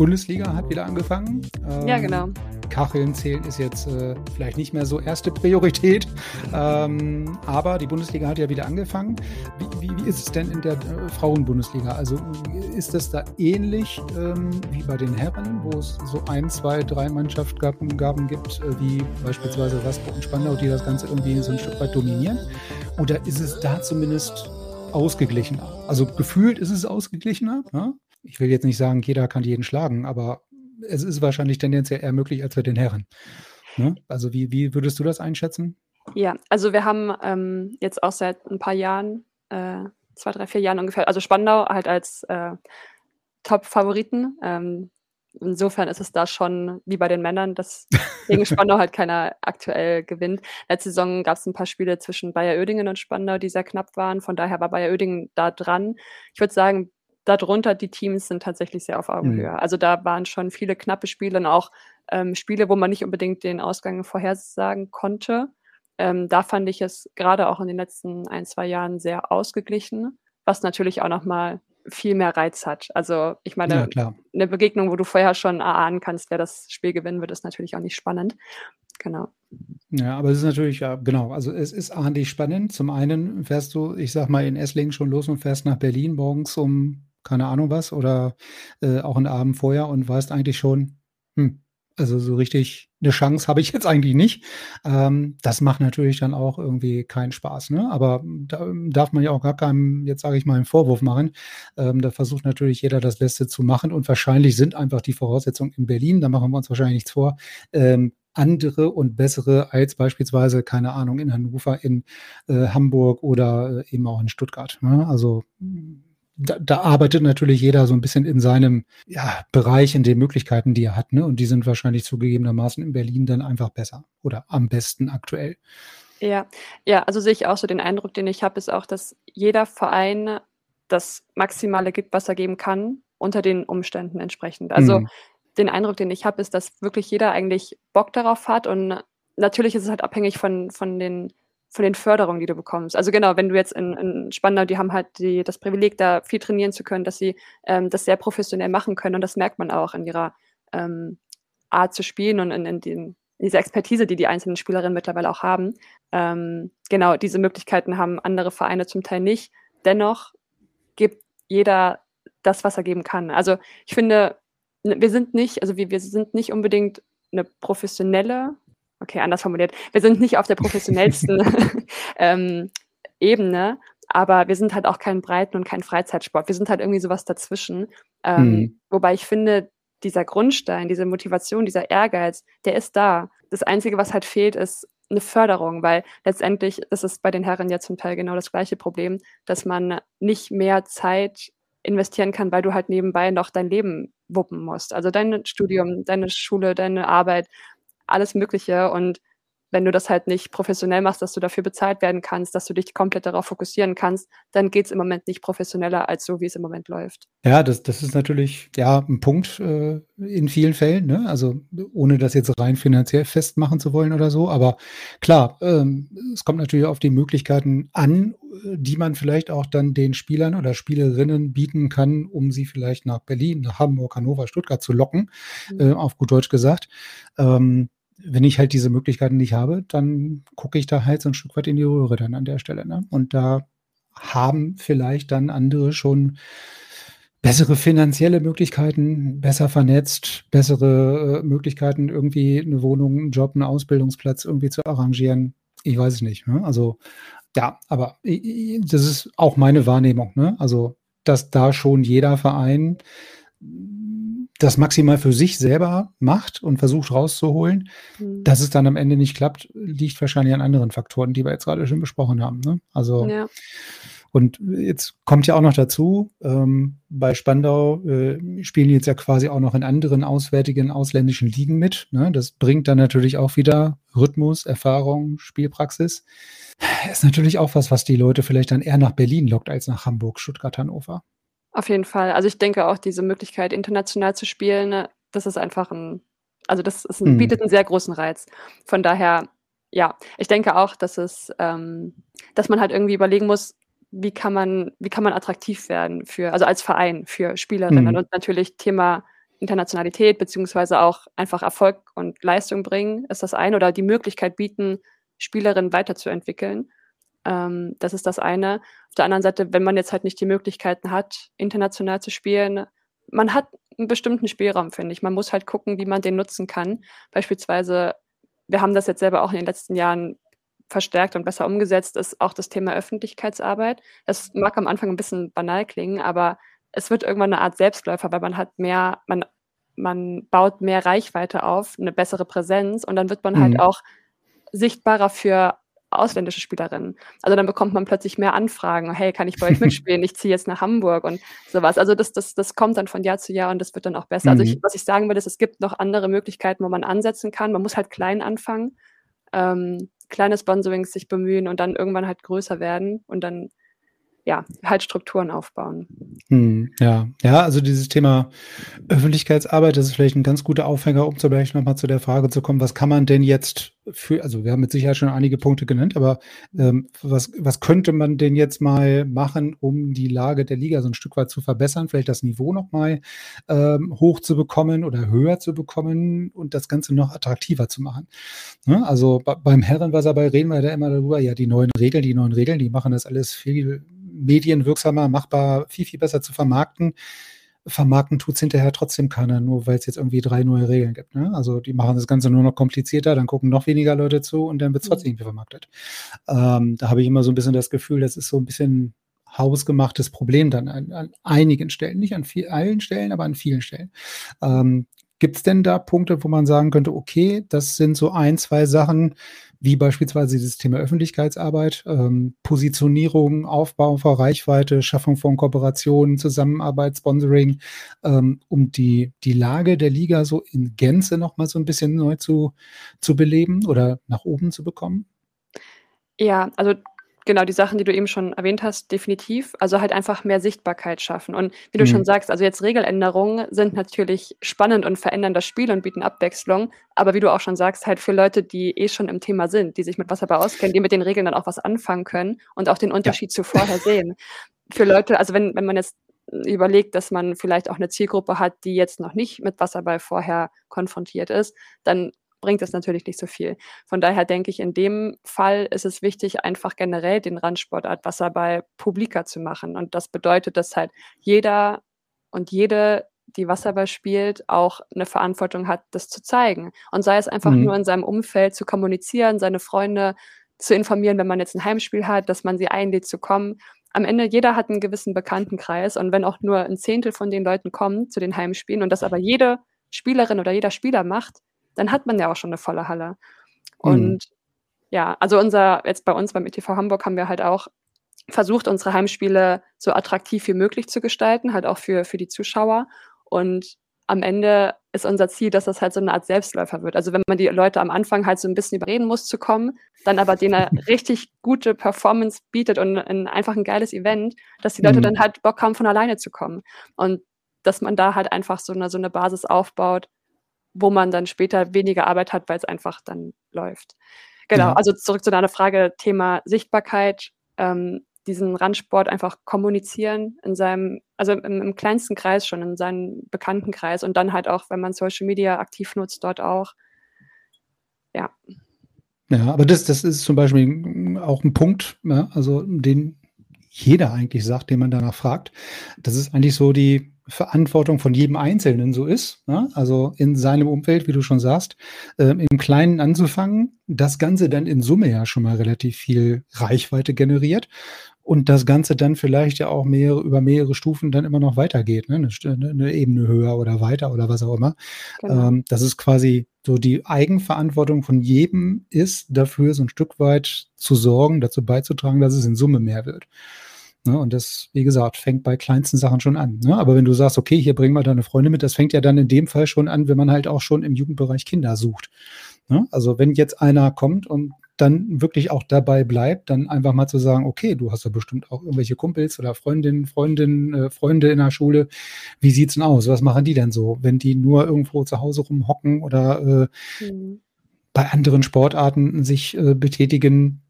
Bundesliga hat wieder angefangen. Ähm, ja, genau. Kacheln zählen ist jetzt äh, vielleicht nicht mehr so erste Priorität. Ähm, aber die Bundesliga hat ja wieder angefangen. Wie, wie, wie ist es denn in der äh, Frauenbundesliga? Also ist es da ähnlich ähm, wie bei den Herren, wo es so ein, zwei, drei Mannschaftsgaben gibt, äh, wie beispielsweise Waspo und Spandau, die das Ganze irgendwie so ein Stück weit dominieren? Oder ist es da zumindest ausgeglichener? Also gefühlt ist es ausgeglichener. Ja? Ich will jetzt nicht sagen, jeder kann jeden schlagen, aber es ist wahrscheinlich tendenziell eher möglich als bei den Herren. Ne? Also wie, wie würdest du das einschätzen? Ja, also wir haben ähm, jetzt auch seit ein paar Jahren, äh, zwei, drei, vier Jahren ungefähr, also Spandau halt als äh, Top-Favoriten. Ähm, insofern ist es da schon wie bei den Männern, dass gegen Spandau halt keiner aktuell gewinnt. Letzte Saison gab es ein paar Spiele zwischen Bayer Oedingen und Spandau, die sehr knapp waren. Von daher war Bayer Oedingen da dran. Ich würde sagen, darunter die Teams sind tatsächlich sehr auf Augenhöhe. Mhm. Also da waren schon viele knappe Spiele und auch ähm, Spiele, wo man nicht unbedingt den Ausgang vorhersagen konnte. Ähm, da fand ich es gerade auch in den letzten ein, zwei Jahren sehr ausgeglichen, was natürlich auch nochmal viel mehr Reiz hat. Also ich meine, ja, eine Begegnung, wo du vorher schon erahnen kannst, wer das Spiel gewinnen wird, ist natürlich auch nicht spannend. Genau. Ja, aber es ist natürlich, ja, genau. Also es ist ahndlich spannend. Zum einen fährst du, ich sag mal, in Esslingen schon los und fährst nach Berlin morgens um keine Ahnung was oder äh, auch einen Abend vorher und weißt eigentlich schon, hm, also so richtig eine Chance habe ich jetzt eigentlich nicht. Ähm, das macht natürlich dann auch irgendwie keinen Spaß. Ne? Aber da darf man ja auch gar keinem, jetzt sage ich mal, einen Vorwurf machen. Ähm, da versucht natürlich jeder das Beste zu machen und wahrscheinlich sind einfach die Voraussetzungen in Berlin, da machen wir uns wahrscheinlich nichts vor, ähm, andere und bessere als beispielsweise, keine Ahnung, in Hannover, in äh, Hamburg oder äh, eben auch in Stuttgart. Ne? Also da, da, arbeitet natürlich jeder so ein bisschen in seinem ja, Bereich, in den Möglichkeiten, die er hat. Ne? Und die sind wahrscheinlich zugegebenermaßen in Berlin dann einfach besser oder am besten aktuell. Ja, ja, also sehe ich auch so den Eindruck, den ich habe, ist auch, dass jeder Verein das Maximale gibt, was er geben kann, unter den Umständen entsprechend. Also mhm. den Eindruck, den ich habe, ist, dass wirklich jeder eigentlich Bock darauf hat und natürlich ist es halt abhängig von, von den von den Förderungen, die du bekommst. Also genau, wenn du jetzt in, in Spandau, die haben halt die, das Privileg, da viel trainieren zu können, dass sie ähm, das sehr professionell machen können und das merkt man auch in ihrer ähm, Art zu spielen und in, in, den, in dieser Expertise, die die einzelnen Spielerinnen mittlerweile auch haben. Ähm, genau, diese Möglichkeiten haben andere Vereine zum Teil nicht. Dennoch gibt jeder das, was er geben kann. Also ich finde, wir sind nicht, also wir, wir sind nicht unbedingt eine professionelle okay, anders formuliert, wir sind nicht auf der professionellsten ähm, Ebene, aber wir sind halt auch kein Breiten- und kein Freizeitsport. Wir sind halt irgendwie sowas dazwischen. Ähm, mhm. Wobei ich finde, dieser Grundstein, diese Motivation, dieser Ehrgeiz, der ist da. Das Einzige, was halt fehlt, ist eine Förderung, weil letztendlich ist es bei den Herren ja zum Teil genau das gleiche Problem, dass man nicht mehr Zeit investieren kann, weil du halt nebenbei noch dein Leben wuppen musst. Also dein Studium, deine Schule, deine Arbeit alles Mögliche. Und wenn du das halt nicht professionell machst, dass du dafür bezahlt werden kannst, dass du dich komplett darauf fokussieren kannst, dann geht es im Moment nicht professioneller als so, wie es im Moment läuft. Ja, das, das ist natürlich ja ein Punkt äh, in vielen Fällen, ne? Also ohne das jetzt rein finanziell festmachen zu wollen oder so. Aber klar, ähm, es kommt natürlich auf die Möglichkeiten an, die man vielleicht auch dann den Spielern oder Spielerinnen bieten kann, um sie vielleicht nach Berlin, nach Hamburg, Hannover, Stuttgart zu locken, mhm. äh, auf gut Deutsch gesagt. Ähm, wenn ich halt diese Möglichkeiten nicht habe, dann gucke ich da halt so ein Stück weit in die Röhre dann an der Stelle. Ne? Und da haben vielleicht dann andere schon bessere finanzielle Möglichkeiten, besser vernetzt, bessere äh, Möglichkeiten, irgendwie eine Wohnung, einen Job, einen Ausbildungsplatz irgendwie zu arrangieren. Ich weiß es nicht. Ne? Also ja, aber das ist auch meine Wahrnehmung. Ne? Also, dass da schon jeder Verein das maximal für sich selber macht und versucht rauszuholen. Mhm. Dass es dann am Ende nicht klappt, liegt wahrscheinlich an anderen Faktoren, die wir jetzt gerade schon besprochen haben. Ne? Also ja. Und jetzt kommt ja auch noch dazu, ähm, bei Spandau äh, spielen jetzt ja quasi auch noch in anderen auswärtigen ausländischen Ligen mit. Ne? Das bringt dann natürlich auch wieder Rhythmus, Erfahrung, Spielpraxis. Ist natürlich auch was, was die Leute vielleicht dann eher nach Berlin lockt als nach Hamburg, Stuttgart, Hannover. Auf jeden Fall. Also ich denke auch, diese Möglichkeit, international zu spielen, ne, das ist einfach ein, also das ist ein, mhm. bietet einen sehr großen Reiz. Von daher, ja, ich denke auch, dass es, ähm, dass man halt irgendwie überlegen muss, wie kann man, wie kann man attraktiv werden für, also als Verein für Spielerinnen mhm. und natürlich Thema Internationalität beziehungsweise auch einfach Erfolg und Leistung bringen, ist das eine oder die Möglichkeit bieten, Spielerinnen weiterzuentwickeln. Ähm, das ist das eine. Auf der anderen Seite, wenn man jetzt halt nicht die Möglichkeiten hat, international zu spielen, man hat einen bestimmten Spielraum, finde ich. Man muss halt gucken, wie man den nutzen kann. Beispielsweise, wir haben das jetzt selber auch in den letzten Jahren verstärkt und besser umgesetzt, ist auch das Thema Öffentlichkeitsarbeit. Das mag am Anfang ein bisschen banal klingen, aber es wird irgendwann eine Art Selbstläufer, weil man hat mehr, man, man baut mehr Reichweite auf, eine bessere Präsenz und dann wird man halt mhm. halt auch sichtbarer für ausländische Spielerinnen. Also dann bekommt man plötzlich mehr Anfragen, hey, kann ich bei euch mitspielen? Ich ziehe jetzt nach Hamburg und sowas. Also das, das, das kommt dann von Jahr zu Jahr und das wird dann auch besser. Mhm. Also ich, mhm. was ich sagen will, ist, es gibt noch andere Möglichkeiten, wo man ansetzen kann. Man muss halt klein anfangen. Ähm, kleine Sponsorings sich bemühen und dann irgendwann halt größer werden und dann ja, halt Strukturen aufbauen. Hm, ja, ja, also dieses Thema Öffentlichkeitsarbeit, das ist vielleicht ein ganz guter Aufhänger, um zum Beispiel nochmal zu der Frage zu kommen, was kann man denn jetzt für, also wir haben mit Sicherheit schon einige Punkte genannt, aber ähm, was, was könnte man denn jetzt mal machen, um die Lage der Liga so ein Stück weit zu verbessern, vielleicht das Niveau nochmal ähm, hoch zu bekommen oder höher zu bekommen und das Ganze noch attraktiver zu machen. Ne? Also beim Herrenwasserball reden wir da immer darüber, ja, die neuen Regeln, die neuen Regeln, die machen das alles viel medienwirksamer, machbar, viel, viel besser zu vermarkten. Vermarkten tut es hinterher trotzdem keiner, nur weil es jetzt irgendwie drei neue Regeln gibt. Ne? Also die machen das Ganze nur noch komplizierter, dann gucken noch weniger Leute zu und dann wird es mhm. trotzdem irgendwie vermarktet. Ähm, da habe ich immer so ein bisschen das Gefühl, das ist so ein bisschen hausgemachtes Problem dann an, an einigen Stellen, nicht an viel, allen Stellen, aber an vielen Stellen. Ähm, Gibt es denn da Punkte, wo man sagen könnte, okay, das sind so ein, zwei Sachen, wie beispielsweise dieses Thema Öffentlichkeitsarbeit, ähm, Positionierung, Aufbau von Reichweite, Schaffung von Kooperationen, Zusammenarbeit, Sponsoring, ähm, um die, die Lage der Liga so in Gänze nochmal so ein bisschen neu zu, zu beleben oder nach oben zu bekommen? Ja, also Genau, die Sachen, die du eben schon erwähnt hast, definitiv. Also halt einfach mehr Sichtbarkeit schaffen. Und wie du mhm. schon sagst, also jetzt Regeländerungen sind natürlich spannend und verändern das Spiel und bieten Abwechslung. Aber wie du auch schon sagst, halt für Leute, die eh schon im Thema sind, die sich mit Wasserball auskennen, die mit den Regeln dann auch was anfangen können und auch den Unterschied ja. zu vorher sehen. Für Leute, also wenn, wenn man jetzt überlegt, dass man vielleicht auch eine Zielgruppe hat, die jetzt noch nicht mit Wasserball vorher konfrontiert ist, dann bringt es natürlich nicht so viel. Von daher denke ich, in dem Fall ist es wichtig, einfach generell den Randsportart Wasserball publiker zu machen. Und das bedeutet, dass halt jeder und jede, die Wasserball spielt, auch eine Verantwortung hat, das zu zeigen. Und sei es einfach mhm. nur in seinem Umfeld zu kommunizieren, seine Freunde zu informieren, wenn man jetzt ein Heimspiel hat, dass man sie einlädt zu kommen. Am Ende, jeder hat einen gewissen Bekanntenkreis und wenn auch nur ein Zehntel von den Leuten kommen zu den Heimspielen und das aber jede Spielerin oder jeder Spieler macht, dann hat man ja auch schon eine volle Halle. Mhm. Und mhm. ja, also unser, jetzt bei uns beim ETV Hamburg haben wir halt auch versucht, unsere Heimspiele so attraktiv wie möglich zu gestalten, halt auch für, für die Zuschauer. Und am Ende ist unser Ziel, dass das halt so eine Art Selbstläufer wird. Also wenn man die Leute am Anfang halt so ein bisschen überreden muss zu kommen, dann aber denen eine richtig gute Performance bietet und ein, einfach ein geiles Event, dass die Leute mhm. dann halt Bock haben, von alleine zu kommen. Und dass man da halt einfach so eine, so eine Basis aufbaut, wo man dann später weniger Arbeit hat, weil es einfach dann läuft. Genau, ja. also zurück zu deiner Frage, Thema Sichtbarkeit, ähm, diesen Randsport einfach kommunizieren in seinem, also im, im, kleinsten Kreis schon, in seinem Bekanntenkreis und dann halt auch, wenn man Social Media aktiv nutzt, dort auch. Ja. Ja, aber das, das ist zum Beispiel auch ein Punkt, ja, also den jeder eigentlich sagt, den man danach fragt. Das ist eigentlich so die, Verantwortung von jedem Einzelnen so ist. Ne? Also in seinem Umfeld, wie du schon sagst, äh, im Kleinen anzufangen, das Ganze dann in Summe ja schon mal relativ viel Reichweite generiert. und das Ganze dann vielleicht ja auch mehrere, über mehrere Stufen dann immer noch weitergeht, ne? eine, eine Ebene höher oder weiter oder was auch immer. Genau. Ähm, das ist quasi so die Eigenverantwortung von jedem ist, dafür so ein Stück weit zu sorgen, dazu beizutragen, dass es in Summe mehr wird. Ne? Und das, wie gesagt, fängt bei kleinsten Sachen schon an. Ne? Aber wenn du sagst, okay, hier bring mal deine Freunde mit, das fängt ja dann in dem Fall schon an, wenn man halt auch schon im Jugendbereich Kinder sucht. Ne? Also wenn jetzt einer kommt und dann wirklich auch dabei bleibt, dann einfach mal zu sagen, okay, du hast ja bestimmt auch irgendwelche Kumpels oder Freundinnen, Freundinnen, äh, Freunde in der Schule. Wie sieht's denn aus? Was machen die denn so, wenn die nur irgendwo zu Hause rumhocken oder äh, mhm. bei anderen Sportarten sich äh, betätigen?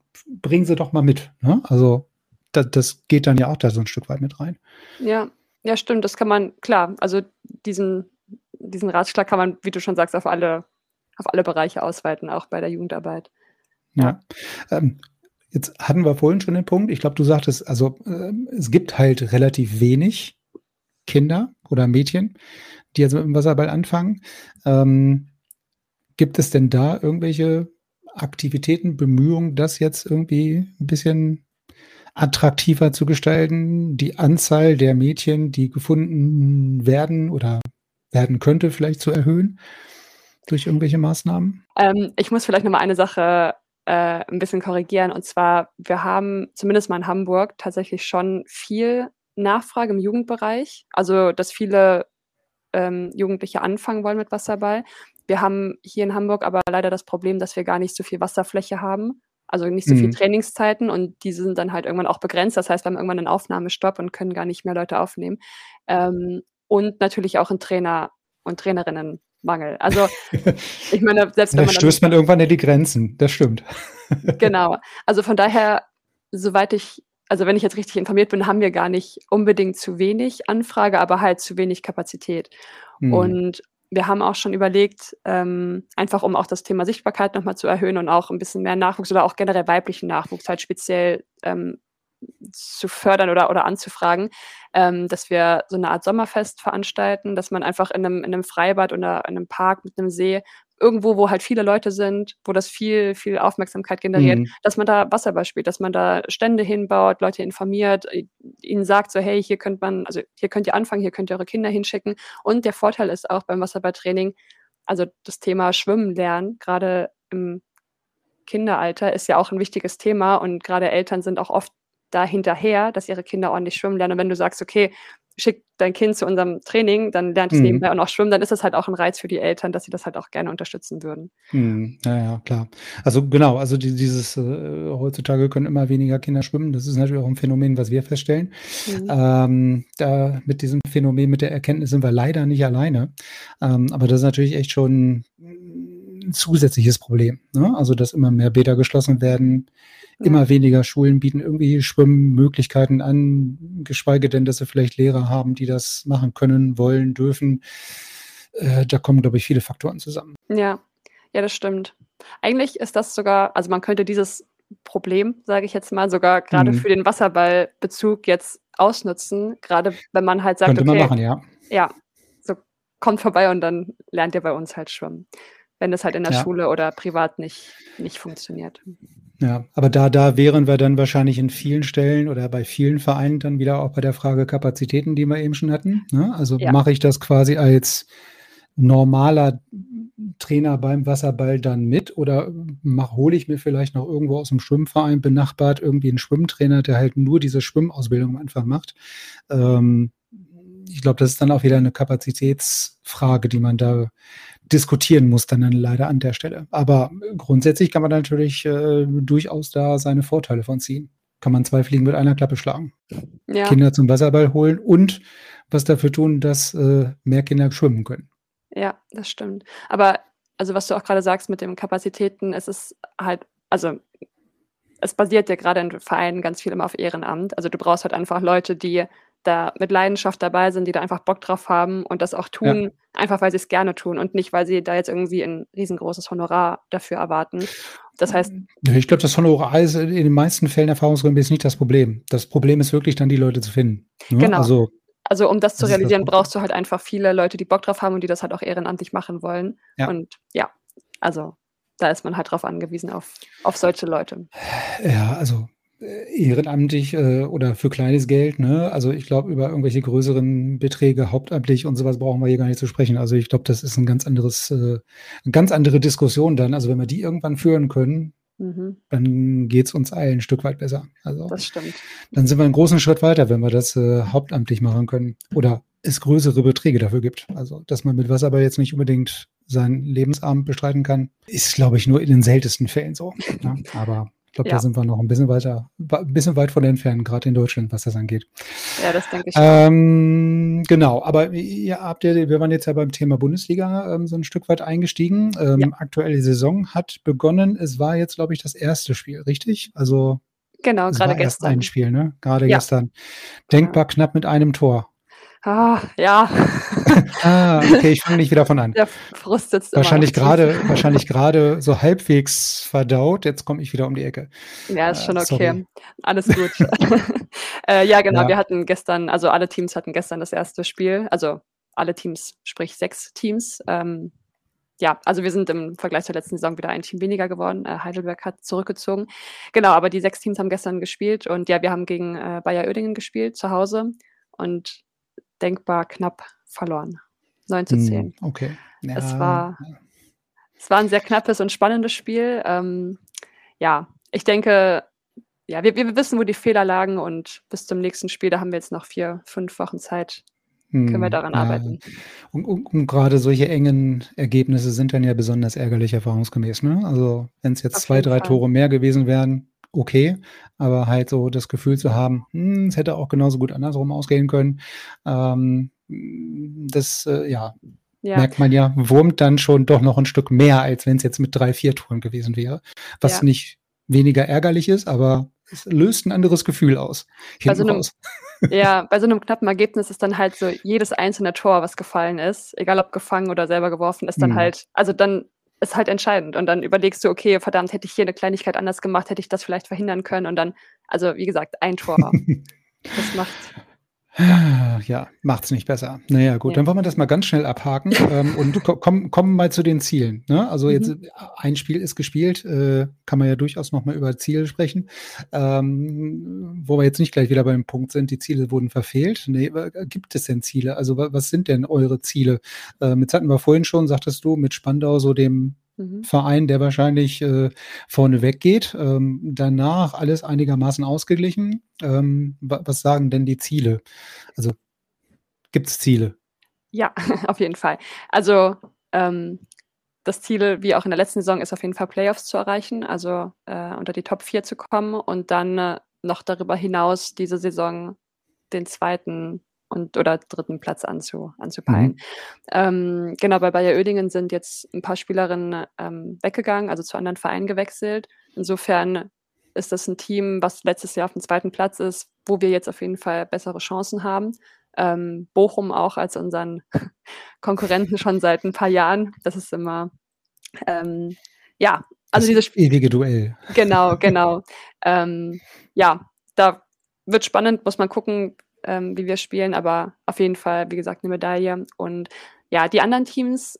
Bringen sie doch mal mit. Ne? Also das, das geht dann ja auch da so ein Stück weit mit rein. Ja, ja, stimmt. Das kann man, klar, also diesen, diesen Ratschlag kann man, wie du schon sagst, auf alle, auf alle Bereiche ausweiten, auch bei der Jugendarbeit. Ja. Ähm, jetzt hatten wir vorhin schon den Punkt, ich glaube, du sagtest, also äh, es gibt halt relativ wenig Kinder oder Mädchen, die jetzt mit dem Wasserball anfangen. Ähm, gibt es denn da irgendwelche Aktivitäten, Bemühungen, das jetzt irgendwie ein bisschen attraktiver zu gestalten, die Anzahl der Mädchen, die gefunden werden oder werden könnte, vielleicht zu erhöhen durch irgendwelche Maßnahmen? Ähm, ich muss vielleicht noch mal eine Sache äh, ein bisschen korrigieren. Und zwar, wir haben zumindest mal in Hamburg tatsächlich schon viel Nachfrage im Jugendbereich. Also, dass viele ähm, Jugendliche anfangen wollen mit Wasserball. Wir haben hier in Hamburg aber leider das Problem, dass wir gar nicht so viel Wasserfläche haben. Also nicht so mhm. viel Trainingszeiten und diese sind dann halt irgendwann auch begrenzt. Das heißt, wir haben irgendwann einen Aufnahmestopp und können gar nicht mehr Leute aufnehmen. Ähm, und natürlich auch ein Trainer und Trainerinnen Mangel. Also ich meine, selbst wenn man. Da stößt man irgendwann in die Grenzen, das stimmt. genau. Also von daher, soweit ich, also wenn ich jetzt richtig informiert bin, haben wir gar nicht unbedingt zu wenig Anfrage, aber halt zu wenig Kapazität. Hm. Und wir haben auch schon überlegt, ähm, einfach um auch das Thema Sichtbarkeit nochmal zu erhöhen und auch ein bisschen mehr Nachwuchs oder auch generell weiblichen Nachwuchs halt speziell ähm, zu fördern oder, oder anzufragen, ähm, dass wir so eine Art Sommerfest veranstalten, dass man einfach in einem, in einem Freibad oder in einem Park mit einem See irgendwo, wo halt viele Leute sind, wo das viel, viel Aufmerksamkeit generiert, mhm. dass man da Wasserball spielt, dass man da Stände hinbaut, Leute informiert, ihnen sagt so, hey, hier könnt man, also hier könnt ihr anfangen, hier könnt ihr eure Kinder hinschicken. Und der Vorteil ist auch beim Wasserballtraining, also das Thema Schwimmen lernen, gerade im Kinderalter ist ja auch ein wichtiges Thema und gerade Eltern sind auch oft da hinterher, dass ihre Kinder ordentlich schwimmen lernen. Und wenn du sagst, okay, schick dein Kind zu unserem Training, dann lernt es mhm. nebenbei auch noch schwimmen, dann ist das halt auch ein Reiz für die Eltern, dass sie das halt auch gerne unterstützen würden. Mhm. Ja, ja, klar. Also genau, also die, dieses äh, heutzutage können immer weniger Kinder schwimmen. Das ist natürlich auch ein Phänomen, was wir feststellen. Mhm. Ähm, da mit diesem Phänomen, mit der Erkenntnis sind wir leider nicht alleine. Ähm, aber das ist natürlich echt schon ein zusätzliches Problem. Ne? Also, dass immer mehr Bäder geschlossen werden, immer weniger Schulen bieten irgendwie Schwimmmöglichkeiten an, geschweige denn, dass sie vielleicht Lehrer haben, die das machen können, wollen, dürfen. Äh, da kommen, glaube ich, viele Faktoren zusammen. Ja, ja, das stimmt. Eigentlich ist das sogar, also man könnte dieses Problem, sage ich jetzt mal, sogar gerade mhm. für den Wasserballbezug jetzt ausnutzen, gerade wenn man halt sagt, könnte okay, man machen, ja. Ja, so kommt vorbei und dann lernt ihr bei uns halt schwimmen, wenn das halt in der ja. Schule oder privat nicht, nicht funktioniert. Ja, aber da, da wären wir dann wahrscheinlich in vielen Stellen oder bei vielen Vereinen dann wieder auch bei der Frage Kapazitäten, die wir eben schon hatten. Ne? Also ja. mache ich das quasi als normaler Trainer beim Wasserball dann mit oder hole ich mir vielleicht noch irgendwo aus dem Schwimmverein benachbart irgendwie einen Schwimmtrainer, der halt nur diese Schwimmausbildung einfach macht. Ähm, ich glaube, das ist dann auch wieder eine Kapazitätsfrage, die man da diskutieren muss dann leider an der Stelle. Aber grundsätzlich kann man natürlich äh, durchaus da seine Vorteile von ziehen. Kann man zwei Fliegen mit einer Klappe schlagen. Ja. Kinder zum Wasserball holen und was dafür tun, dass äh, mehr Kinder schwimmen können. Ja, das stimmt. Aber also was du auch gerade sagst mit den Kapazitäten, es ist halt, also es basiert ja gerade in Vereinen ganz viel immer auf Ehrenamt. Also du brauchst halt einfach Leute, die da mit Leidenschaft dabei sind, die da einfach Bock drauf haben und das auch tun, ja. einfach weil sie es gerne tun und nicht, weil sie da jetzt irgendwie ein riesengroßes Honorar dafür erwarten. Das heißt. Ich glaube, das Honorar ist in den meisten Fällen erfahrungsgemäß nicht das Problem. Das Problem ist wirklich dann, die Leute zu finden. Ne? Genau. Also, also um das zu das realisieren, brauchst du halt einfach viele Leute, die Bock drauf haben und die das halt auch ehrenamtlich machen wollen. Ja. Und ja, also da ist man halt drauf angewiesen, auf, auf solche Leute. Ja, also ehrenamtlich äh, oder für kleines Geld, ne? Also ich glaube, über irgendwelche größeren Beträge hauptamtlich und sowas brauchen wir hier gar nicht zu sprechen. Also ich glaube, das ist ein ganz anderes, äh, eine ganz andere Diskussion dann. Also wenn wir die irgendwann führen können, mhm. dann geht es uns allen ein Stück weit besser. Also das stimmt. Dann sind wir einen großen Schritt weiter, wenn wir das äh, hauptamtlich machen können. Oder es größere Beträge dafür gibt. Also, dass man mit was aber jetzt nicht unbedingt seinen Lebensabend bestreiten kann, ist, glaube ich, nur in den seltensten Fällen so. Ne? Aber ich glaube, ja. da sind wir noch ein bisschen weiter, ein bisschen weit von entfernt, gerade in Deutschland, was das angeht. Ja, das denke ich. Ähm, genau, aber ihr habt ja, wir waren jetzt ja beim Thema Bundesliga ähm, so ein Stück weit eingestiegen. Ähm, ja. Aktuelle Saison hat begonnen. Es war jetzt, glaube ich, das erste Spiel, richtig? Also genau, gerade gestern. Erst ein Spiel, ne? Gerade ja. gestern. Denkbar knapp mit einem Tor. Ah, ja. ah, okay, ich fange nicht wieder von an. Der Frust sitzt wahrscheinlich gerade, wahrscheinlich gerade so halbwegs verdaut. Jetzt komme ich wieder um die Ecke. Ja, ist schon äh, okay. Alles gut. äh, ja, genau. Ja. Wir hatten gestern, also alle Teams hatten gestern das erste Spiel. Also alle Teams, sprich sechs Teams. Ähm, ja, also wir sind im Vergleich zur letzten Saison wieder ein Team weniger geworden. Äh, Heidelberg hat zurückgezogen. Genau, aber die sechs Teams haben gestern gespielt und ja, wir haben gegen äh, Bayer Oedingen gespielt zu Hause und denkbar knapp verloren. 9 zu 10. Hm, okay. Ja. Es, war, es war ein sehr knappes und spannendes Spiel. Ähm, ja, ich denke, ja, wir, wir wissen, wo die Fehler lagen und bis zum nächsten Spiel, da haben wir jetzt noch vier, fünf Wochen Zeit, können wir hm, daran ja. arbeiten. Und, und, und, gerade solche engen Ergebnisse sind dann ja besonders ärgerlich erfahrungsgemäß. Ne? Also wenn es jetzt Auf zwei, drei Fall. Tore mehr gewesen wären, okay, aber halt so das Gefühl zu haben, hm, es hätte auch genauso gut andersrum ausgehen können, ähm, das, äh, ja, ja, merkt man ja, wurmt dann schon doch noch ein Stück mehr, als wenn es jetzt mit drei, vier Touren gewesen wäre. Was ja. nicht weniger ärgerlich ist, aber es löst ein anderes Gefühl aus. Bei so, einem, ja, bei so einem knappen Ergebnis ist dann halt so jedes einzelne Tor, was gefallen ist, egal ob gefangen oder selber geworfen, ist dann mhm. halt, also dann ist halt entscheidend. Und dann überlegst du, okay, verdammt, hätte ich hier eine Kleinigkeit anders gemacht, hätte ich das vielleicht verhindern können. Und dann, also wie gesagt, ein Tor. das macht. Ja, ja macht's nicht besser. Naja, gut, ja. dann wollen wir das mal ganz schnell abhaken ähm, und kommen komm mal zu den Zielen. Ne? Also mhm. jetzt ein Spiel ist gespielt, äh, kann man ja durchaus nochmal über Ziele sprechen. Ähm, wo wir jetzt nicht gleich wieder beim Punkt sind, die Ziele wurden verfehlt. Nee, gibt es denn Ziele? Also was sind denn eure Ziele? Ähm, jetzt hatten wir vorhin schon, sagtest du, mit Spandau so dem mhm. Verein, der wahrscheinlich äh, vorne weggeht. Ähm, danach alles einigermaßen ausgeglichen. Ähm, was sagen denn die Ziele? Also gibt es Ziele? Ja, auf jeden Fall. Also ähm, das Ziel, wie auch in der letzten Saison, ist auf jeden Fall Playoffs zu erreichen, also äh, unter die Top 4 zu kommen und dann äh, noch darüber hinaus diese Saison den zweiten und oder dritten Platz anzu, anzupeilen. Mhm. Ähm, genau, bei Bayer Oedingen sind jetzt ein paar Spielerinnen ähm, weggegangen, also zu anderen Vereinen gewechselt. Insofern ist das ein Team, was letztes Jahr auf dem zweiten Platz ist, wo wir jetzt auf jeden Fall bessere Chancen haben. Ähm, Bochum auch als unseren Konkurrenten schon seit ein paar Jahren. Das ist immer, ähm, ja, also das dieses ewige Duell. Genau, genau. ähm, ja, da wird spannend, muss man gucken, ähm, wie wir spielen, aber auf jeden Fall, wie gesagt, eine Medaille. Und ja, die anderen Teams,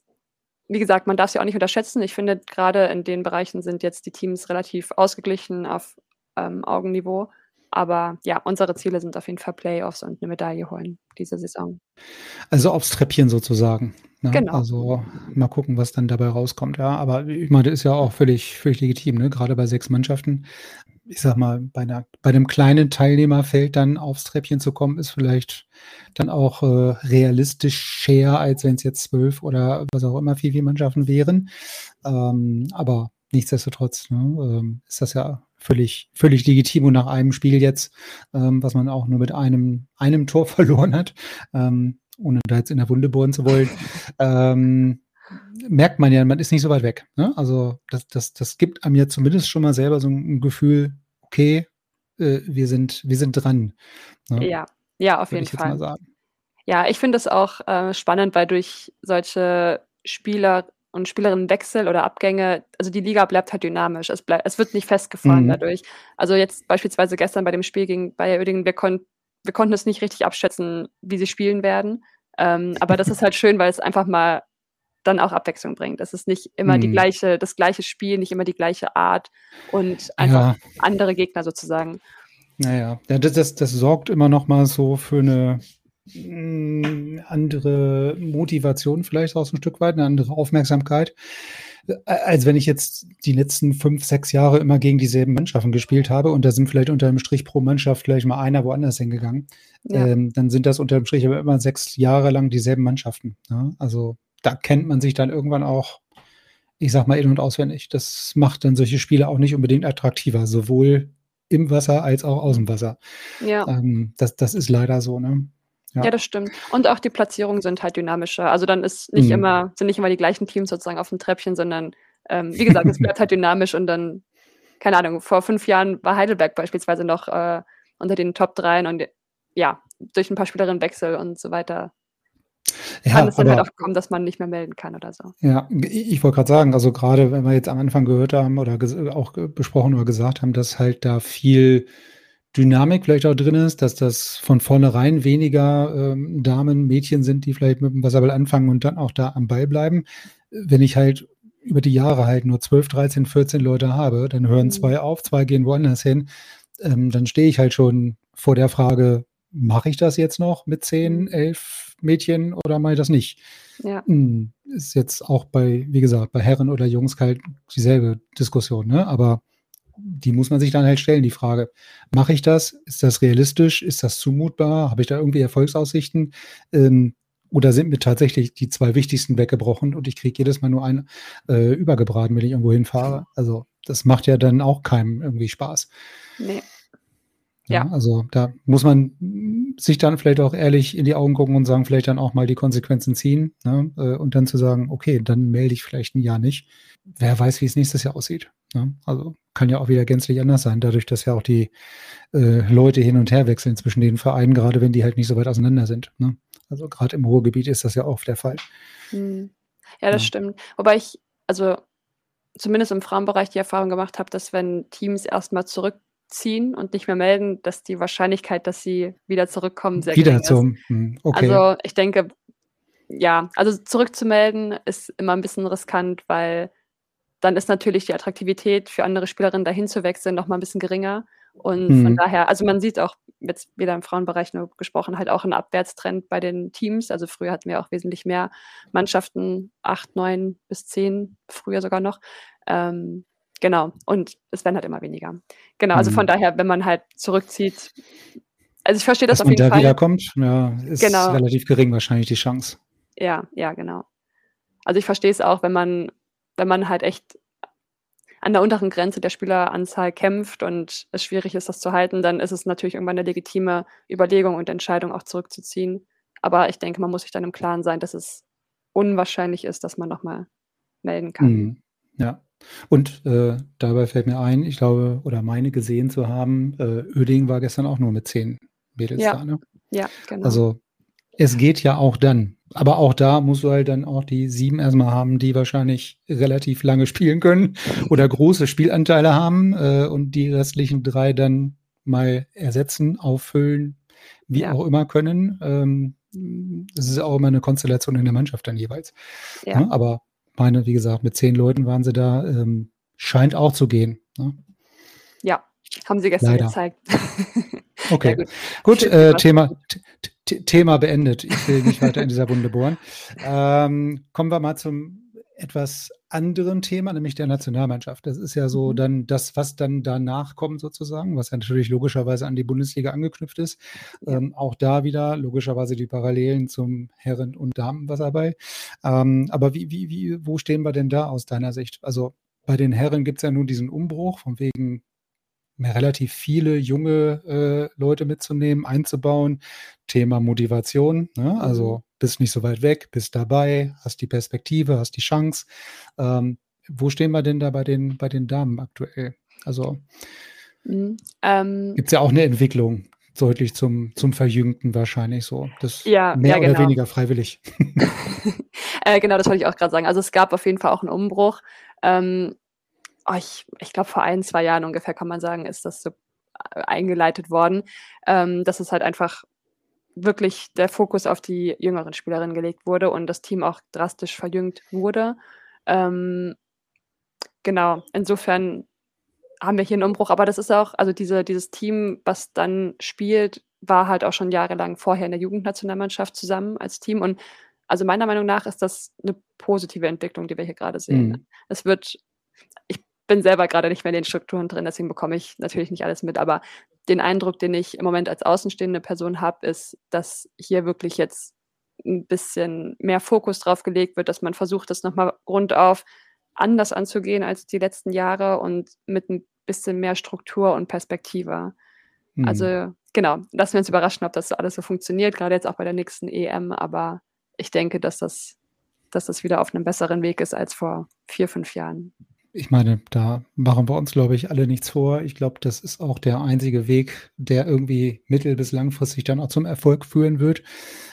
wie gesagt, man darf sie auch nicht unterschätzen. Ich finde, gerade in den Bereichen sind jetzt die Teams relativ ausgeglichen auf ähm, Augenniveau. Aber ja, unsere Ziele sind auf jeden Fall Playoffs und eine Medaille holen diese Saison. Also aufs Treppchen sozusagen. Ne? Genau. Also mal gucken, was dann dabei rauskommt. Ja, aber ich meine, das ist ja auch völlig, völlig legitim, ne? Gerade bei sechs Mannschaften ich sag mal, bei, einer, bei einem kleinen Teilnehmerfeld dann aufs Treppchen zu kommen, ist vielleicht dann auch äh, realistischer, als wenn es jetzt zwölf oder was auch immer viel, viel Mannschaften wären. Ähm, aber nichtsdestotrotz ne, ähm, ist das ja völlig, völlig legitim und nach einem Spiel jetzt, ähm, was man auch nur mit einem, einem Tor verloren hat, ähm, ohne da jetzt in der Wunde bohren zu wollen, ähm, merkt man ja, man ist nicht so weit weg. Ne? Also das, das, das gibt einem ja zumindest schon mal selber so ein Gefühl, okay, äh, wir, sind, wir sind dran. Ne? Ja, ja, auf jeden Fall. Ja, ich finde es auch äh, spannend, weil durch solche Spieler und Spielerinnenwechsel oder Abgänge, also die Liga bleibt halt dynamisch. Es, bleib, es wird nicht festgefahren mhm. dadurch. Also jetzt beispielsweise gestern bei dem Spiel gegen Bayer Oedingen, wir, kon wir konnten es nicht richtig abschätzen, wie sie spielen werden. Ähm, aber das ist halt schön, weil es einfach mal dann auch Abwechslung bringt. Es ist nicht immer hm. die gleiche, das gleiche Spiel, nicht immer die gleiche Art und einfach ja. andere Gegner sozusagen. Naja, ja, das, das, das sorgt immer noch mal so für eine mm, andere Motivation vielleicht auch so ein Stück weit, eine andere Aufmerksamkeit, als wenn ich jetzt die letzten fünf, sechs Jahre immer gegen dieselben Mannschaften gespielt habe und da sind vielleicht unter dem Strich pro Mannschaft vielleicht mal einer woanders hingegangen. Ja. Ähm, dann sind das unter dem Strich aber immer sechs Jahre lang dieselben Mannschaften. Ja? Also da kennt man sich dann irgendwann auch, ich sag mal, in- und auswendig. Das macht dann solche Spiele auch nicht unbedingt attraktiver, sowohl im Wasser als auch aus dem Wasser. Ja. Ähm, das, das ist leider so, ne? Ja. ja. das stimmt. Und auch die Platzierungen sind halt dynamischer. Also dann ist nicht mhm. immer, sind nicht immer die gleichen Teams sozusagen auf dem Treppchen, sondern ähm, wie gesagt, es bleibt halt dynamisch und dann, keine Ahnung, vor fünf Jahren war Heidelberg beispielsweise noch äh, unter den Top 3 und ja, durch ein paar Spielerinnenwechsel und so weiter ja, kann es dann halt aber, halt auch kommen, dass man nicht mehr melden kann oder so. Ja, ich wollte gerade sagen, also gerade wenn wir jetzt am Anfang gehört haben oder auch besprochen oder gesagt haben, dass halt da viel Dynamik vielleicht auch drin ist, dass das von vornherein weniger ähm, Damen, Mädchen sind, die vielleicht mit dem Wasserball anfangen und dann auch da am Ball bleiben. Wenn ich halt über die Jahre halt nur 12, 13, 14 Leute habe, dann hören mhm. zwei auf, zwei gehen woanders hin, ähm, dann stehe ich halt schon vor der Frage, mache ich das jetzt noch mit 10, 11, Mädchen oder mache ich das nicht? Ja. Hm, ist jetzt auch bei, wie gesagt, bei Herren oder Jungs halt dieselbe Diskussion, ne? Aber die muss man sich dann halt stellen, die Frage, mache ich das? Ist das realistisch? Ist das zumutbar? Habe ich da irgendwie Erfolgsaussichten? Ähm, oder sind mir tatsächlich die zwei wichtigsten weggebrochen und ich kriege jedes Mal nur einen äh, übergebraten, wenn ich irgendwo hinfahre? Also das macht ja dann auch keinem irgendwie Spaß. Nee. Ja, ja, also da muss man sich dann vielleicht auch ehrlich in die Augen gucken und sagen, vielleicht dann auch mal die Konsequenzen ziehen ne? Äh, und dann zu sagen, okay, dann melde ich vielleicht ein Jahr nicht. Wer weiß, wie es nächstes Jahr aussieht. Ne? Also kann ja auch wieder gänzlich anders sein, dadurch, dass ja auch die äh, Leute hin und her wechseln zwischen den Vereinen, gerade wenn die halt nicht so weit auseinander sind. Ne? Also gerade im Ruhrgebiet ist das ja auch der Fall. Hm. Ja, das ja. stimmt. Wobei ich, also zumindest im Frauenbereich die Erfahrung gemacht habe, dass wenn Teams erstmal zurück ziehen und nicht mehr melden, dass die Wahrscheinlichkeit, dass sie wieder zurückkommen, sehr wieder gering zum, ist. Hm, okay. Also ich denke, ja, also zurückzumelden ist immer ein bisschen riskant, weil dann ist natürlich die Attraktivität für andere Spielerinnen dahin zu wechseln noch mal ein bisschen geringer. Und mhm. von daher, also man sieht auch jetzt wieder im Frauenbereich nur gesprochen, halt auch einen Abwärtstrend bei den Teams. Also früher hatten wir auch wesentlich mehr Mannschaften, acht, neun bis zehn, früher sogar noch. Ähm, Genau. Und es werden halt immer weniger. Genau. Also von mhm. daher, wenn man halt zurückzieht, also ich verstehe das Dass auf jeden man da Fall. wiederkommt, ja, ist genau. relativ gering wahrscheinlich die Chance. Ja, ja, genau. Also ich verstehe es auch, wenn man, wenn man halt echt an der unteren Grenze der Spieleranzahl kämpft und es schwierig ist, das zu halten, dann ist es natürlich irgendwann eine legitime Überlegung und Entscheidung, auch zurückzuziehen. Aber ich denke, man muss sich dann im Klaren sein, dass es unwahrscheinlich ist, dass man nochmal melden kann. Mhm. Ja. Und äh, dabei fällt mir ein, ich glaube, oder meine gesehen zu haben, äh, Öding war gestern auch nur mit zehn Mädels ja. da. Ne? Ja, genau. Also es geht ja auch dann. Aber auch da musst du halt dann auch die sieben erstmal haben, die wahrscheinlich relativ lange spielen können oder große Spielanteile haben äh, und die restlichen drei dann mal ersetzen, auffüllen, wie ja. auch immer können. Ähm, das ist auch immer eine Konstellation in der Mannschaft dann jeweils. Ja. Ne? Aber meine, wie gesagt, mit zehn Leuten waren sie da, ähm, scheint auch zu gehen. Ne? Ja, haben sie gestern Leider. gezeigt. okay, ja, gut, gut äh, Thema, Thema beendet. Ich will nicht weiter in dieser Wunde bohren. Ähm, kommen wir mal zum etwas anderen Thema, nämlich der Nationalmannschaft. Das ist ja so mhm. dann das, was dann danach kommt sozusagen, was ja natürlich logischerweise an die Bundesliga angeknüpft ist. Ähm, auch da wieder logischerweise die Parallelen zum Herren- und Damenwasserball. Ähm, aber wie, wie, wie, wo stehen wir denn da aus deiner Sicht? Also bei den Herren gibt es ja nun diesen Umbruch von wegen relativ viele junge äh, Leute mitzunehmen, einzubauen. Thema Motivation, ne? also mhm. bist nicht so weit weg, bist dabei, hast die Perspektive, hast die Chance. Ähm, wo stehen wir denn da bei den, bei den Damen aktuell? Also mhm. ähm, gibt es ja auch eine Entwicklung deutlich zum, zum Verjüngten wahrscheinlich so. Das ja, mehr ja, genau. oder weniger freiwillig. äh, genau, das wollte ich auch gerade sagen. Also es gab auf jeden Fall auch einen Umbruch. Ähm, oh, ich, ich glaube, vor ein, zwei Jahren ungefähr kann man sagen, ist das so äh, eingeleitet worden, ähm, dass es halt einfach wirklich der Fokus auf die jüngeren Spielerinnen gelegt wurde und das Team auch drastisch verjüngt wurde. Ähm, genau, insofern, haben wir hier einen Umbruch. Aber das ist auch, also diese, dieses Team, was dann spielt, war halt auch schon jahrelang vorher in der Jugendnationalmannschaft zusammen als Team. Und also meiner Meinung nach ist das eine positive Entwicklung, die wir hier gerade sehen. Mhm. Es wird, bin selber gerade nicht mehr in den Strukturen drin, deswegen bekomme ich natürlich nicht alles mit, aber den Eindruck, den ich im Moment als außenstehende Person habe, ist, dass hier wirklich jetzt ein bisschen mehr Fokus drauf gelegt wird, dass man versucht, das nochmal rundauf anders anzugehen als die letzten Jahre und mit ein bisschen mehr Struktur und Perspektive. Mhm. Also genau, lassen wir uns überraschen, ob das alles so funktioniert, gerade jetzt auch bei der nächsten EM, aber ich denke, dass das, dass das wieder auf einem besseren Weg ist als vor vier, fünf Jahren ich meine, da machen wir uns, glaube ich, alle nichts vor. Ich glaube, das ist auch der einzige Weg, der irgendwie mittel- bis langfristig dann auch zum Erfolg führen wird.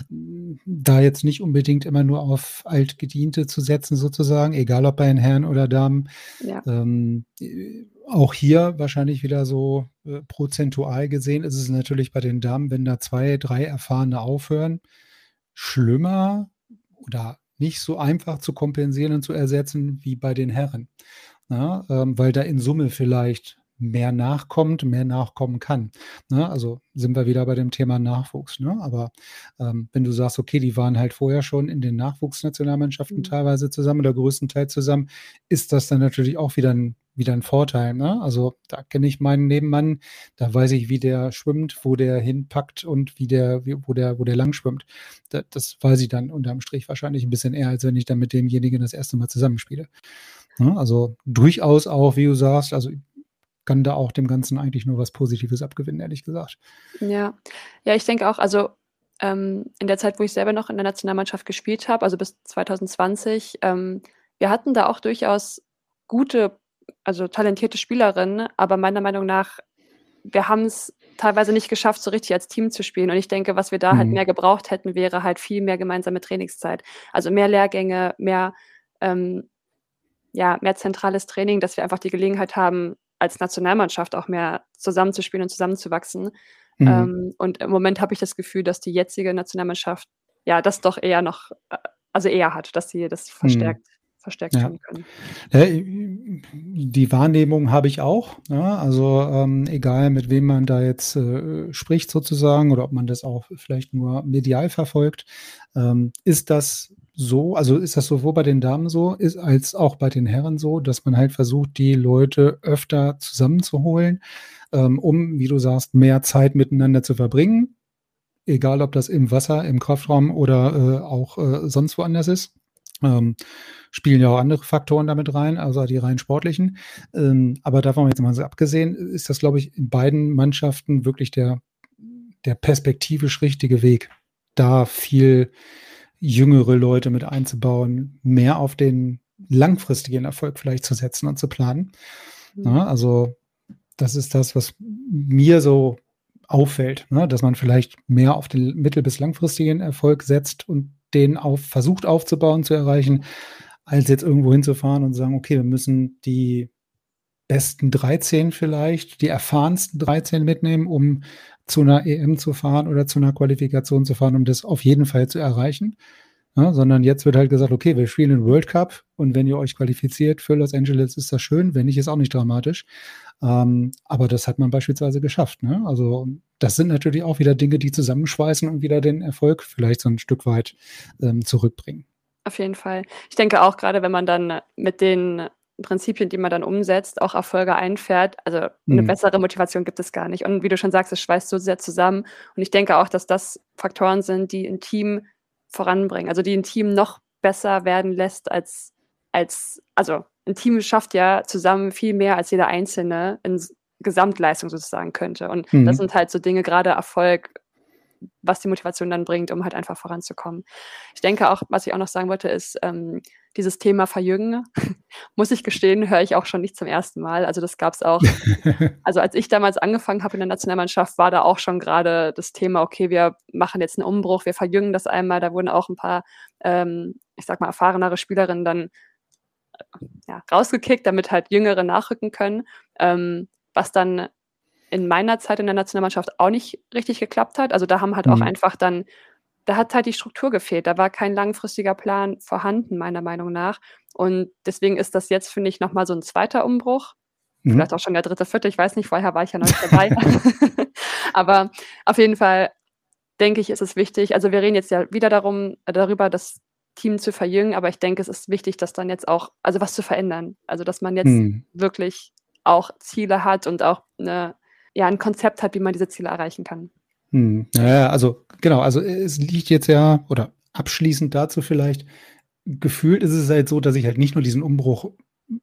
Da jetzt nicht unbedingt immer nur auf Altgediente zu setzen, sozusagen, egal ob bei den Herren oder Damen. Ja. Ähm, auch hier wahrscheinlich wieder so äh, prozentual gesehen ist es natürlich bei den Damen, wenn da zwei, drei Erfahrene aufhören, schlimmer oder nicht so einfach zu kompensieren und zu ersetzen wie bei den Herren. Ja, ähm, weil da in Summe vielleicht mehr nachkommt, mehr nachkommen kann. Ne? Also sind wir wieder bei dem Thema Nachwuchs. Ne? Aber ähm, wenn du sagst, okay, die waren halt vorher schon in den Nachwuchsnationalmannschaften mhm. teilweise zusammen oder größtenteils zusammen, ist das dann natürlich auch wieder ein, wieder ein Vorteil. Ne? Also da kenne ich meinen Nebenmann, da weiß ich, wie der schwimmt, wo der hinpackt und wie der, wie, wo der, wo der lang schwimmt. Das, das weiß ich dann unterm Strich wahrscheinlich ein bisschen eher, als wenn ich dann mit demjenigen das erste Mal zusammenspiele. Ne? Also durchaus auch, wie du sagst, also kann da auch dem Ganzen eigentlich nur was Positives abgewinnen, ehrlich gesagt. Ja, ja, ich denke auch, also ähm, in der Zeit, wo ich selber noch in der Nationalmannschaft gespielt habe, also bis 2020, ähm, wir hatten da auch durchaus gute, also talentierte Spielerinnen, aber meiner Meinung nach, wir haben es teilweise nicht geschafft, so richtig als Team zu spielen. Und ich denke, was wir da halt mhm. halt mehr gebraucht hätten, wäre halt viel mehr gemeinsame Trainingszeit. Also mehr Lehrgänge, mehr, ähm, ja, mehr zentrales Training, dass wir einfach die Gelegenheit haben, als Nationalmannschaft auch mehr zusammenzuspielen und zusammenzuwachsen. Mhm. Ähm, und im Moment habe ich das Gefühl, dass die jetzige Nationalmannschaft ja das doch eher noch, äh, also eher hat, dass sie das verstärkt. Mhm verstärkt ja. können. Die Wahrnehmung habe ich auch. Ja, also ähm, egal, mit wem man da jetzt äh, spricht sozusagen oder ob man das auch vielleicht nur medial verfolgt, ähm, ist das so, also ist das sowohl bei den Damen so, ist als auch bei den Herren so, dass man halt versucht, die Leute öfter zusammenzuholen, ähm, um, wie du sagst, mehr Zeit miteinander zu verbringen. Egal, ob das im Wasser, im Kraftraum oder äh, auch äh, sonst woanders ist. Ähm, spielen ja auch andere Faktoren damit rein, also die rein sportlichen. Ähm, aber davon jetzt mal so abgesehen, ist das, glaube ich, in beiden Mannschaften wirklich der, der perspektivisch richtige Weg, da viel jüngere Leute mit einzubauen, mehr auf den langfristigen Erfolg vielleicht zu setzen und zu planen. Mhm. Ja, also das ist das, was mir so auffällt, ne? dass man vielleicht mehr auf den mittel- bis langfristigen Erfolg setzt und den auf, versucht aufzubauen, zu erreichen, als jetzt irgendwo hinzufahren und sagen, okay, wir müssen die besten 13 vielleicht, die erfahrensten 13 mitnehmen, um zu einer EM zu fahren oder zu einer Qualifikation zu fahren, um das auf jeden Fall zu erreichen. Ja, sondern jetzt wird halt gesagt, okay, wir spielen den World Cup und wenn ihr euch qualifiziert für Los Angeles, ist das schön, wenn nicht, ist auch nicht dramatisch. Ähm, aber das hat man beispielsweise geschafft. Ne? Also das sind natürlich auch wieder Dinge, die zusammenschweißen und wieder den Erfolg vielleicht so ein Stück weit ähm, zurückbringen. Auf jeden Fall. Ich denke auch gerade, wenn man dann mit den Prinzipien, die man dann umsetzt, auch Erfolge einfährt. Also eine mhm. bessere Motivation gibt es gar nicht. Und wie du schon sagst, es schweißt so sehr zusammen. Und ich denke auch, dass das Faktoren sind, die ein Team voranbringen, also die ein Team noch besser werden lässt als, als also ein Team schafft ja zusammen viel mehr als jeder Einzelne in Gesamtleistung sozusagen könnte. Und mhm. das sind halt so Dinge, gerade Erfolg was die Motivation dann bringt, um halt einfach voranzukommen. Ich denke auch, was ich auch noch sagen wollte, ist ähm, dieses Thema Verjüngen. Muss ich gestehen, höre ich auch schon nicht zum ersten Mal. Also das gab es auch. also als ich damals angefangen habe in der Nationalmannschaft, war da auch schon gerade das Thema, okay, wir machen jetzt einen Umbruch, wir verjüngen das einmal. Da wurden auch ein paar, ähm, ich sag mal, erfahrenere Spielerinnen dann ja, rausgekickt, damit halt Jüngere nachrücken können. Ähm, was dann in meiner Zeit in der Nationalmannschaft auch nicht richtig geklappt hat. Also da haben halt mhm. auch einfach dann, da hat halt die Struktur gefehlt. Da war kein langfristiger Plan vorhanden, meiner Meinung nach. Und deswegen ist das jetzt, finde ich, nochmal so ein zweiter Umbruch. Mhm. Vielleicht auch schon der dritte, vierte, ich weiß nicht, vorher war ich ja noch nicht dabei. Aber auf jeden Fall denke ich, ist es wichtig. Also wir reden jetzt ja wieder darum, darüber, das Team zu verjüngen, aber ich denke, es ist wichtig, dass dann jetzt auch, also was zu verändern. Also dass man jetzt mhm. wirklich auch Ziele hat und auch eine, ja, ein Konzept hat, wie man diese Ziele erreichen kann. Hm. Ja, also genau, also es liegt jetzt ja, oder abschließend dazu vielleicht, gefühlt ist es halt so, dass ich halt nicht nur diesen Umbruch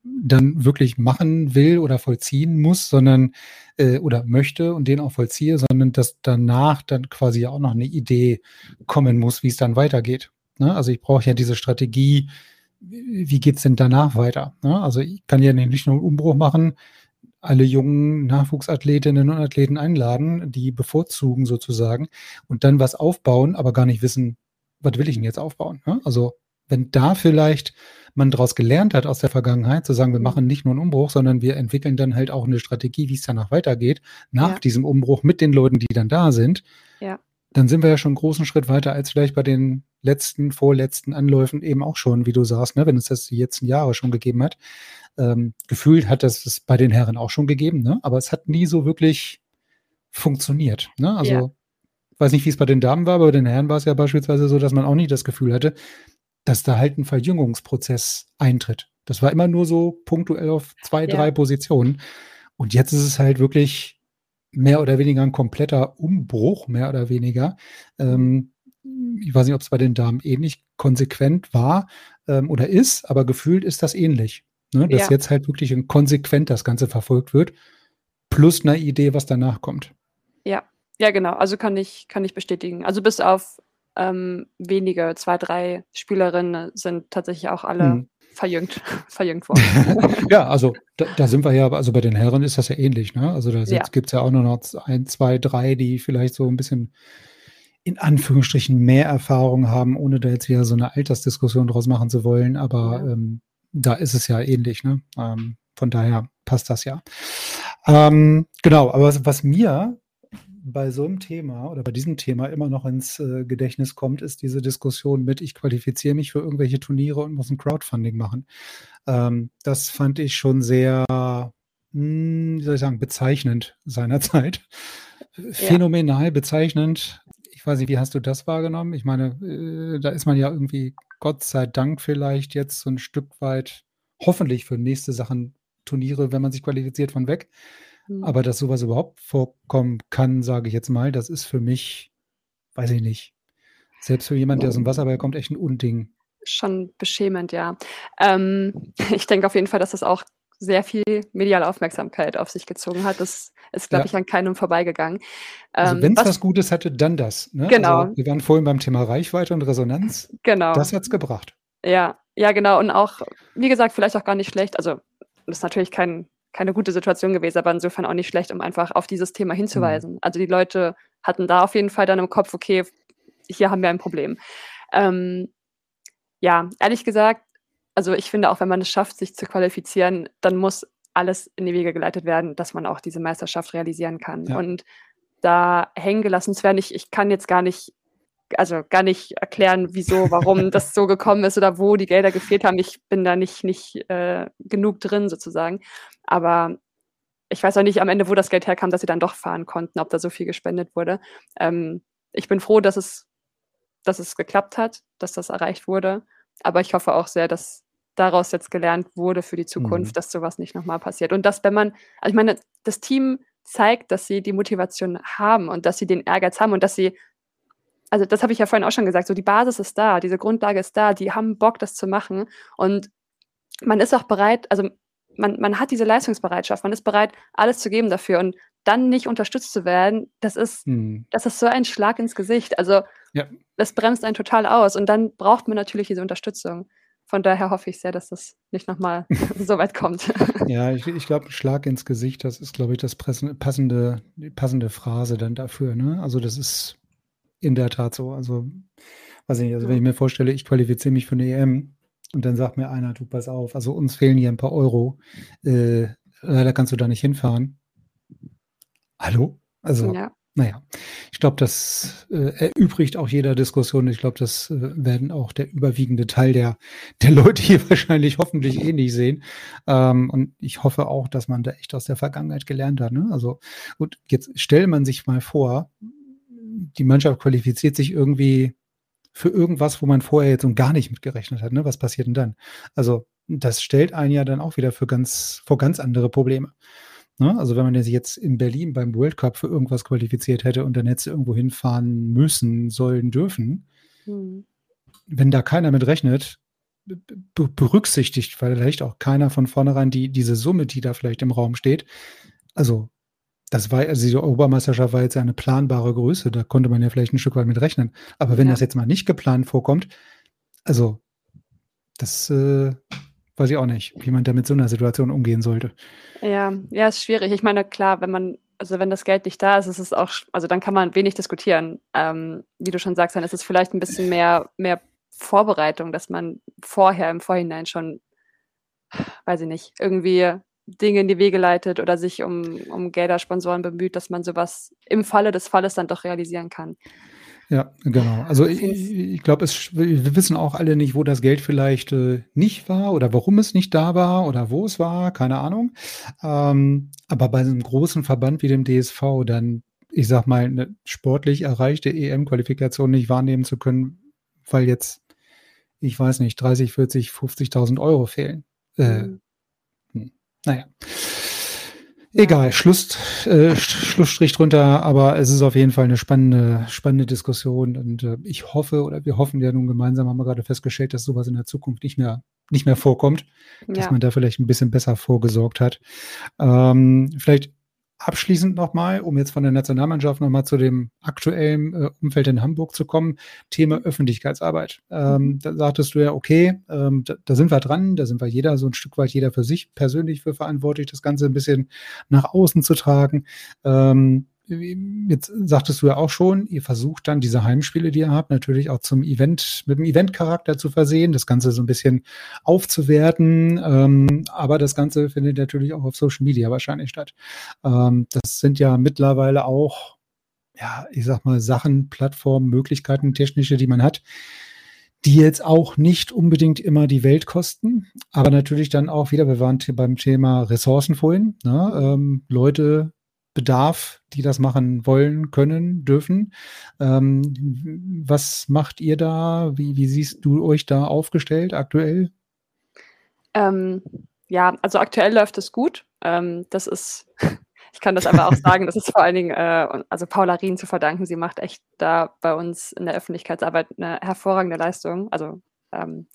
dann wirklich machen will oder vollziehen muss, sondern äh, oder möchte und den auch vollziehe, sondern dass danach dann quasi auch noch eine Idee kommen muss, wie es dann weitergeht. Ne? Also ich brauche ja diese Strategie, wie geht's denn danach weiter? Ne? Also ich kann ja nicht nur einen Umbruch machen, alle jungen Nachwuchsathletinnen und Athleten einladen, die bevorzugen sozusagen und dann was aufbauen, aber gar nicht wissen, was will ich denn jetzt aufbauen? Ne? Also wenn da vielleicht man daraus gelernt hat aus der Vergangenheit, zu sagen, wir mhm. machen nicht nur einen Umbruch, sondern wir entwickeln dann halt auch eine Strategie, wie es danach weitergeht, nach ja. diesem Umbruch mit den Leuten, die dann da sind, ja. Dann sind wir ja schon einen großen Schritt weiter als vielleicht bei den letzten, vorletzten Anläufen eben auch schon, wie du sagst, ne, wenn es das die letzten Jahre schon gegeben hat. Ähm, gefühlt hat das es bei den Herren auch schon gegeben, ne? aber es hat nie so wirklich funktioniert. Ne? Also ja. weiß nicht, wie es bei den Damen war, aber bei den Herren war es ja beispielsweise so, dass man auch nie das Gefühl hatte, dass da halt ein Verjüngungsprozess eintritt. Das war immer nur so punktuell auf zwei, ja. drei Positionen. Und jetzt ist es halt wirklich mehr oder weniger ein kompletter Umbruch, mehr oder weniger. Ähm, ich weiß nicht, ob es bei den Damen ähnlich konsequent war ähm, oder ist, aber gefühlt ist das ähnlich. Ne? Dass ja. jetzt halt wirklich konsequent das Ganze verfolgt wird, plus eine Idee, was danach kommt. Ja, ja, genau. Also kann ich, kann ich bestätigen. Also bis auf ähm, wenige, zwei, drei Spielerinnen sind tatsächlich auch alle hm. Verjüngt, verjüngt worden. ja, also da, da, sind wir ja, also bei den Herren ist das ja ähnlich, ne? Also da ja. gibt es ja auch nur noch ein, zwei, drei, die vielleicht so ein bisschen in Anführungsstrichen mehr Erfahrung haben, ohne da jetzt wieder so eine Altersdiskussion draus machen zu wollen. Aber ja. ähm, da ist es ja ähnlich. Ne? Ähm, von daher passt das ja. Ähm, genau, aber was, was, mir bei so einem Thema oder bei diesem Thema immer noch ins äh, Gedächtnis kommt, ist diese Diskussion mit, ich qualifiziere mich für irgendwelche Turniere und muss ein Crowdfunding machen. Ähm, das fand ich schon sehr, mh, hm, wie soll ich sagen, bezeichnend seinerzeit. Ja. Phänomenal bezeichnend. Ich weiß nicht, wie hast du das wahrgenommen? Ich meine, äh, da ist man ja irgendwie, Gott sei Dank, vielleicht jetzt so ein Stück weit, hoffentlich für nächste Sachen, Turniere, wenn man sich qualifiziert, von weg. Mhm. Aber dass sowas überhaupt vorkommen kann, sage ich jetzt mal, das ist für mich, weiß ich nicht. Selbst für jemanden, der aus dem Wasserball kommt, echt ein Unding. Schon beschämend, ja. Ähm, ich denke auf jeden Fall, dass das auch sehr viel mediale Aufmerksamkeit auf sich gezogen hat. Das ist, glaube ja. ich, an keinem vorbeigegangen. Also ähm, wenn es was, was, Gutes hatte, dann das. Ne? Genau. Also wir waren vorhin beim Thema Reichweite und Resonanz. Genau. Das hat es gebracht. Ja, ja, genau. Und auch, wie gesagt, vielleicht auch gar nicht schlecht. Also das ist natürlich kein keine gute Situation gewesen, aber insofern auch nicht schlecht, um einfach auf dieses Thema hinzuweisen. Mhm. Also die Leute hatten da auf jeden Fall dann im Kopf, okay, hier haben wir ein Problem. Ähm, ja, ehrlich gesagt, also ich finde auch, wenn man es schafft, sich zu qualifizieren, dann muss alles in die Wege geleitet werden, dass man auch diese Meisterschaft realisieren kann. Ja. Und da hängen gelassen zu werden, ich, ich kann jetzt gar nicht also gar nicht erklären, wieso, warum das so gekommen ist oder wo die Gelder gefehlt haben. Ich bin da nicht, nicht äh, genug drin sozusagen. Aber ich weiß auch nicht am Ende, wo das Geld herkam, dass sie dann doch fahren konnten, ob da so viel gespendet wurde. Ähm, ich bin froh, dass es, dass es geklappt hat, dass das erreicht wurde. Aber ich hoffe auch sehr, dass daraus jetzt gelernt wurde für die Zukunft, mhm. dass sowas nicht nochmal passiert. Und dass, wenn man, also ich meine, das Team zeigt, dass sie die Motivation haben und dass sie den Ehrgeiz haben und dass sie also das habe ich ja vorhin auch schon gesagt, so die Basis ist da, diese Grundlage ist da, die haben Bock, das zu machen. Und man ist auch bereit, also man, man hat diese Leistungsbereitschaft, man ist bereit, alles zu geben dafür. Und dann nicht unterstützt zu werden, das ist, hm. das ist so ein Schlag ins Gesicht. Also ja. das bremst einen total aus. Und dann braucht man natürlich diese Unterstützung. Von daher hoffe ich sehr, dass das nicht nochmal so weit kommt. Ja, ich, ich glaube, Schlag ins Gesicht, das ist, glaube ich, das passende, die passende Phrase dann dafür. Ne? Also das ist in der Tat so. Also, weiß ich nicht, also wenn ich mir vorstelle, ich qualifiziere mich für eine EM und dann sagt mir einer, du pass auf, also uns fehlen hier ein paar Euro, äh, leider kannst du da nicht hinfahren. Hallo? Also, ja. naja, ich glaube, das äh, erübrigt auch jeder Diskussion. Ich glaube, das äh, werden auch der überwiegende Teil der, der Leute hier wahrscheinlich hoffentlich eh nicht sehen. Ähm, und ich hoffe auch, dass man da echt aus der Vergangenheit gelernt hat. Ne? Also, gut, jetzt stellt man sich mal vor, die Mannschaft qualifiziert sich irgendwie für irgendwas, wo man vorher jetzt und gar nicht mitgerechnet hat. Ne? Was passiert denn dann? Also, das stellt einen ja dann auch wieder für ganz, vor ganz andere Probleme. Ne? Also wenn man sich jetzt in Berlin beim World Cup für irgendwas qualifiziert hätte und dann hätte irgendwo hinfahren müssen, sollen, dürfen, mhm. wenn da keiner mit rechnet, berücksichtigt vielleicht auch keiner von vornherein die, diese Summe, die da vielleicht im Raum steht. Also das war, also diese Obermeisterschaft war jetzt eine planbare Größe, da konnte man ja vielleicht ein Stück weit mit rechnen. Aber wenn ja. das jetzt mal nicht geplant vorkommt, also das äh, weiß ich auch nicht, wie man da mit so einer Situation umgehen sollte. Ja, ja, ist schwierig. Ich meine, klar, wenn man, also wenn das Geld nicht da ist, ist es auch, also dann kann man wenig diskutieren. Ähm, wie du schon sagst, dann ist es vielleicht ein bisschen mehr, mehr Vorbereitung, dass man vorher im Vorhinein schon, weiß ich nicht, irgendwie Dinge in die Wege leitet oder sich um, um Gelder, Sponsoren bemüht, dass man sowas im Falle des Falles dann doch realisieren kann. Ja, genau. Also ich, ich glaube, wir wissen auch alle nicht, wo das Geld vielleicht äh, nicht war oder warum es nicht da war oder wo es war, keine Ahnung. Ähm, aber bei einem großen Verband wie dem DSV dann, ich sag mal, eine sportlich erreichte EM-Qualifikation nicht wahrnehmen zu können, weil jetzt, ich weiß nicht, 30, 40, 50.000 Euro fehlen. Äh, mhm. Naja. Egal, Schluss, äh, Schlussstrich drunter, aber es ist auf jeden Fall eine spannende, spannende Diskussion und äh, ich hoffe oder wir hoffen ja nun gemeinsam, haben wir gerade festgestellt, dass sowas in der Zukunft nicht mehr, nicht mehr vorkommt, ja. dass man da vielleicht ein bisschen besser vorgesorgt hat. Ähm, vielleicht abschließend nochmal, um jetzt von der Nationalmannschaft nochmal zu dem aktuellen äh, Umfeld in Hamburg zu kommen, Thema Öffentlichkeitsarbeit. Ähm, mhm. da sagtest du ja, okay, ähm, da, da, sind wir dran, da sind wir jeder so ein Stück weit, jeder für sich persönlich für verantwortlich, das Ganze ein bisschen nach außen zu tragen. Ähm, jetzt sagtest du ja auch schon, ihr versucht dann diese Heimspiele, die ihr habt, natürlich auch zum Event, mit dem Eventcharakter zu versehen, das Ganze so ein bisschen aufzuwerten. Ähm, aber das Ganze findet natürlich auch auf Social Media wahrscheinlich statt. Ähm, das sind ja mittlerweile auch, ja, ich sag mal, Sachen, Plattformen, Möglichkeiten, technische, die man hat, die jetzt auch nicht unbedingt immer die Welt kosten, aber natürlich dann auch wieder, wir waren beim Thema Ressourcen vorhin, ne? ähm, Leute Bedarf, die das machen wollen, können, dürfen. Ähm, was macht ihr da? Wie, wie siehst du euch da aufgestellt aktuell? Ähm, ja, also aktuell läuft es gut. Ähm, das ist, ich kann das aber auch sagen, das ist vor allen Dingen, äh, also Paula Rien zu verdanken. Sie macht echt da bei uns in der Öffentlichkeitsarbeit eine hervorragende Leistung. Also ähm,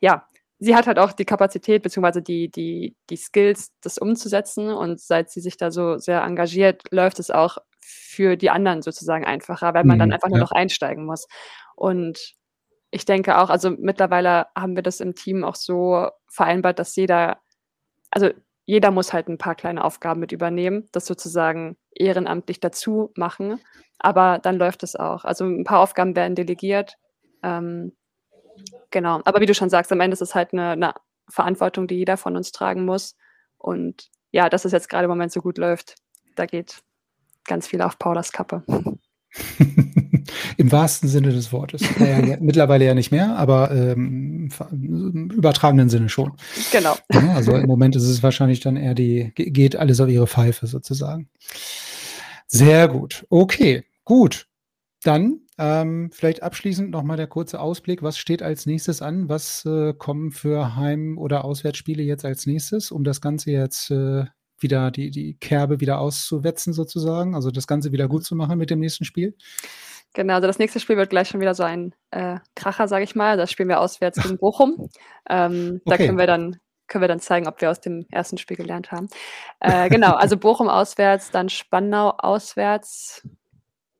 ja, sie hat halt auch die Kapazität beziehungsweise die, die, die Skills, das umzusetzen. Und seit sie sich da so sehr engagiert, läuft es auch für die anderen sozusagen einfacher, weil man mhm, dann einfach nur noch einsteigen muss. Und ich denke auch, also mittlerweile haben wir das im Team auch so vereinbart, dass jeder, also jeder muss halt ein paar kleine Aufgaben mit übernehmen, das sozusagen ehrenamtlich dazu machen. Aber dann läuft es auch. Also ein paar Aufgaben werden delegiert. Ähm, Genau, aber wie du schon sagst, am Ende ist es halt eine, eine Verantwortung, die jeder von uns tragen muss. Und ja, dass es jetzt gerade im Moment so gut läuft, da geht ganz viel auf Paulas Kappe. Im wahrsten Sinne des Wortes. Naja, mittlerweile ja nicht mehr, aber ähm, im übertragenen Sinne schon. Genau. Ja, also im Moment ist es wahrscheinlich dann eher die, geht alles auf ihre Pfeife sozusagen. Sehr gut. Okay, gut. Dann ähm, vielleicht abschließend nochmal der kurze Ausblick. Was steht als nächstes an? Was äh, kommen für Heim- oder Auswärtsspiele jetzt als nächstes, um das Ganze jetzt äh, wieder, die, die Kerbe wieder auszuwetzen sozusagen? Also das Ganze wieder gut zu machen mit dem nächsten Spiel? Genau, also das nächste Spiel wird gleich schon wieder so ein äh, Kracher, sage ich mal. Das spielen wir auswärts gegen Bochum. Ähm, okay. Da können wir dann können wir dann zeigen, ob wir aus dem ersten Spiel gelernt haben. Äh, genau, also Bochum auswärts, dann Spandau auswärts.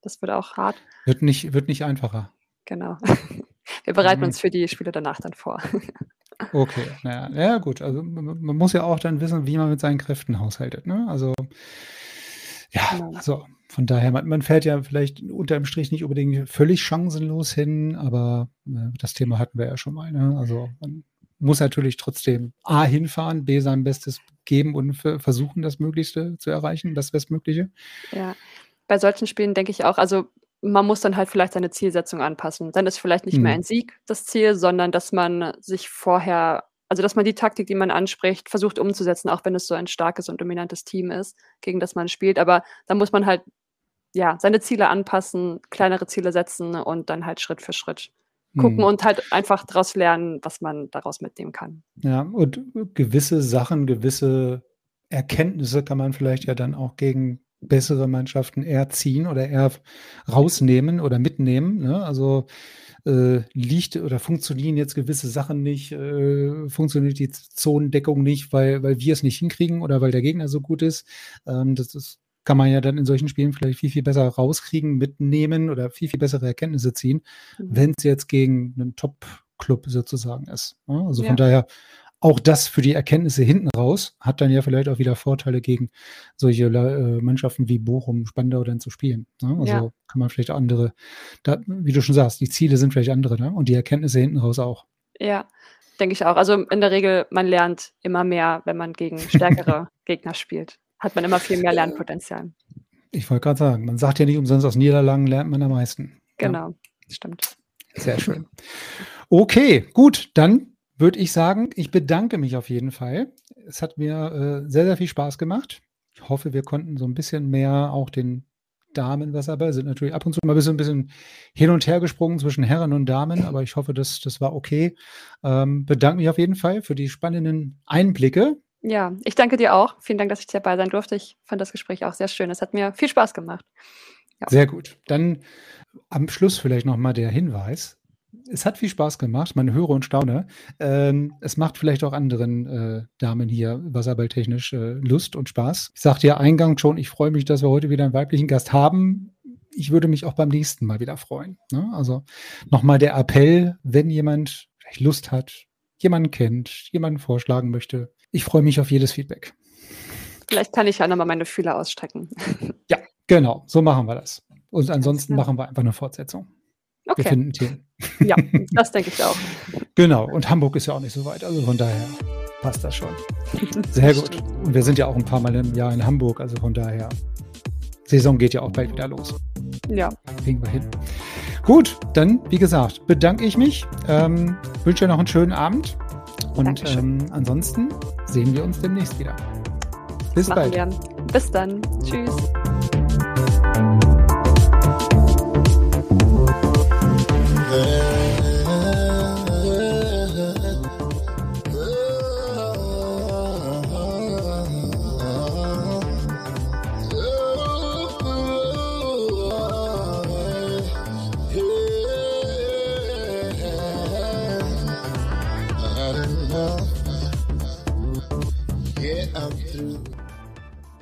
Das wird auch hart. Wird nicht, wird nicht einfacher. Genau. Wir bereiten uns für die Spiele danach dann vor. Okay, naja, ja gut. Also man, muss ja auch dann wissen, wie man mit seinen Kräften haushaltet. Ne? Also ja, genau. also von daher, man, man, fährt ja vielleicht unter dem Strich nicht unbedingt völlig chancenlos hin, aber äh, das Thema hatten wir ja schon mal. Ne? Also man muss natürlich trotzdem A hinfahren, B sein Bestes geben und versuchen, das Möglichste zu erreichen, das Bestmögliche. Ja, bei solchen Spielen denke ich auch also, man muss dann halt vielleicht seine Zielsetzung anpassen. Dann ist vielleicht nicht mehr Mhm. ein Sieg das Ziel, sondern dass man sich vorher also, dass man die Taktik, die man anspricht, versucht umzusetzen, auch wenn es so ein starkes und dominantes Team ist, gegen das man spielt. Aber da muss man halt, ja, seine Ziele anpassen, kleinere Ziele setzen und dann halt Schritt für Schritt gucken Mhm. und halt einfach daraus lernen, was man daraus mitnehmen kann. Ja, und gewisse Sachen, gewisse Erkenntnisse kann man vielleicht ja dann auch gegen bessere Mannschaften eher ziehen oder eher rausnehmen oder mitnehmen, ne? Also, äh, liegt oder funktionieren jetzt gewisse Sachen nicht, äh, funktioniert die Zonendeckung nicht, weil weil wir es nicht hinkriegen oder weil der Gegner so gut ist. Ähm, das ist kann man ja dann in solchen Spielen vielleicht viel, viel besser rauskriegen, mitnehmen oder viel, viel bessere Erkenntnisse ziehen, Mhm. wenn's jetzt gegen 'nen Top-Club sozusagen ist, ne? Also, Ja. von daher auch das für die Erkenntnisse hinten raus hat dann ja vielleicht auch wieder Vorteile gegen solche äh, Mannschaften wie Bochum, Spandau dann zu spielen, ne? Ja. Also, kann man vielleicht andere da wie du schon sagst, die Ziele sind vielleicht andere, ne? Und die Erkenntnisse hinten raus auch. Ja, denke ich auch. Also, in der Regel, man lernt immer mehr, wenn man gegen stärkere Gegner spielt. Hat man immer viel mehr Lernpotenzial. ich wollte grad sagen, man sagt ja nicht umsonst: „Aus Niederlagen lernt man am meisten“, ja. Genau, stimmt. Sehr schön. Okay, gut, dann würde ich sagen, ich bedanke mich auf jeden Fall. Es hat mir, äh, sehr, sehr viel Spaß gemacht. Ich hoffe, wir konnten so 'n bisschen mehr auch den Damen was dabei sind natürlich ab und zu mal bisschen 'n bisschen hin und her gesprungen zwischen Herren und Damen, aber ich hoffe, das das war okay. Ähm, bedanke mich auf jeden Fall für die spannenden Einblicke. Ja, ich danke dir auch. Vielen Dank, dass ich dabei sein durfte. Ich fand das Gespräch auch sehr schön. Es hat mir viel Spaß gemacht. Ja. Sehr gut. Dann am Schluss vielleicht noch mal der Hinweis. Es hat viel Spaß gemacht, man höre und staune. Ähm, es macht vielleicht auch anderen, äh, Damen hier wasserballtechnisch, äh, Lust und Spaß. Ich sagte ja eingangs schon, ich freue mich, dass wir heute wieder 'n weiblichen Gast haben. Ich würde mich auch beim nächsten Mal wieder freuen, ne? Also, noch mal der Appell, wenn jemand vielleicht Lust hat, jemanden kennt, jemanden vorschlagen möchte. Ich freue mich auf jedes Feedback. Vielleicht kann ich ja noch mal meine Fühler ausstrecken. Ja, genau, so machen wir das. Und ansonsten machen wir einfach 'ne Fortsetzung. Wir Okay. finden Themen. Ja, das denke ich auch. Genau, und Hamburg ist ja auch nicht so weit, also von daher passt das schon. Sehr gut. Und wir sind ja auch 'n paarmal im Jahr in Hamburg, also von daher Saison geht ja auch bald wieder los. Ja. Kriegen wir hin. Gut, dann, wie gesagt, bedanke ich mich, ähm, wünsche noch 'n schönen Abend und, ähm, ansonsten sehen wir uns demnächst wieder. Bis machen bald. wir. Bis dann. Tschüss.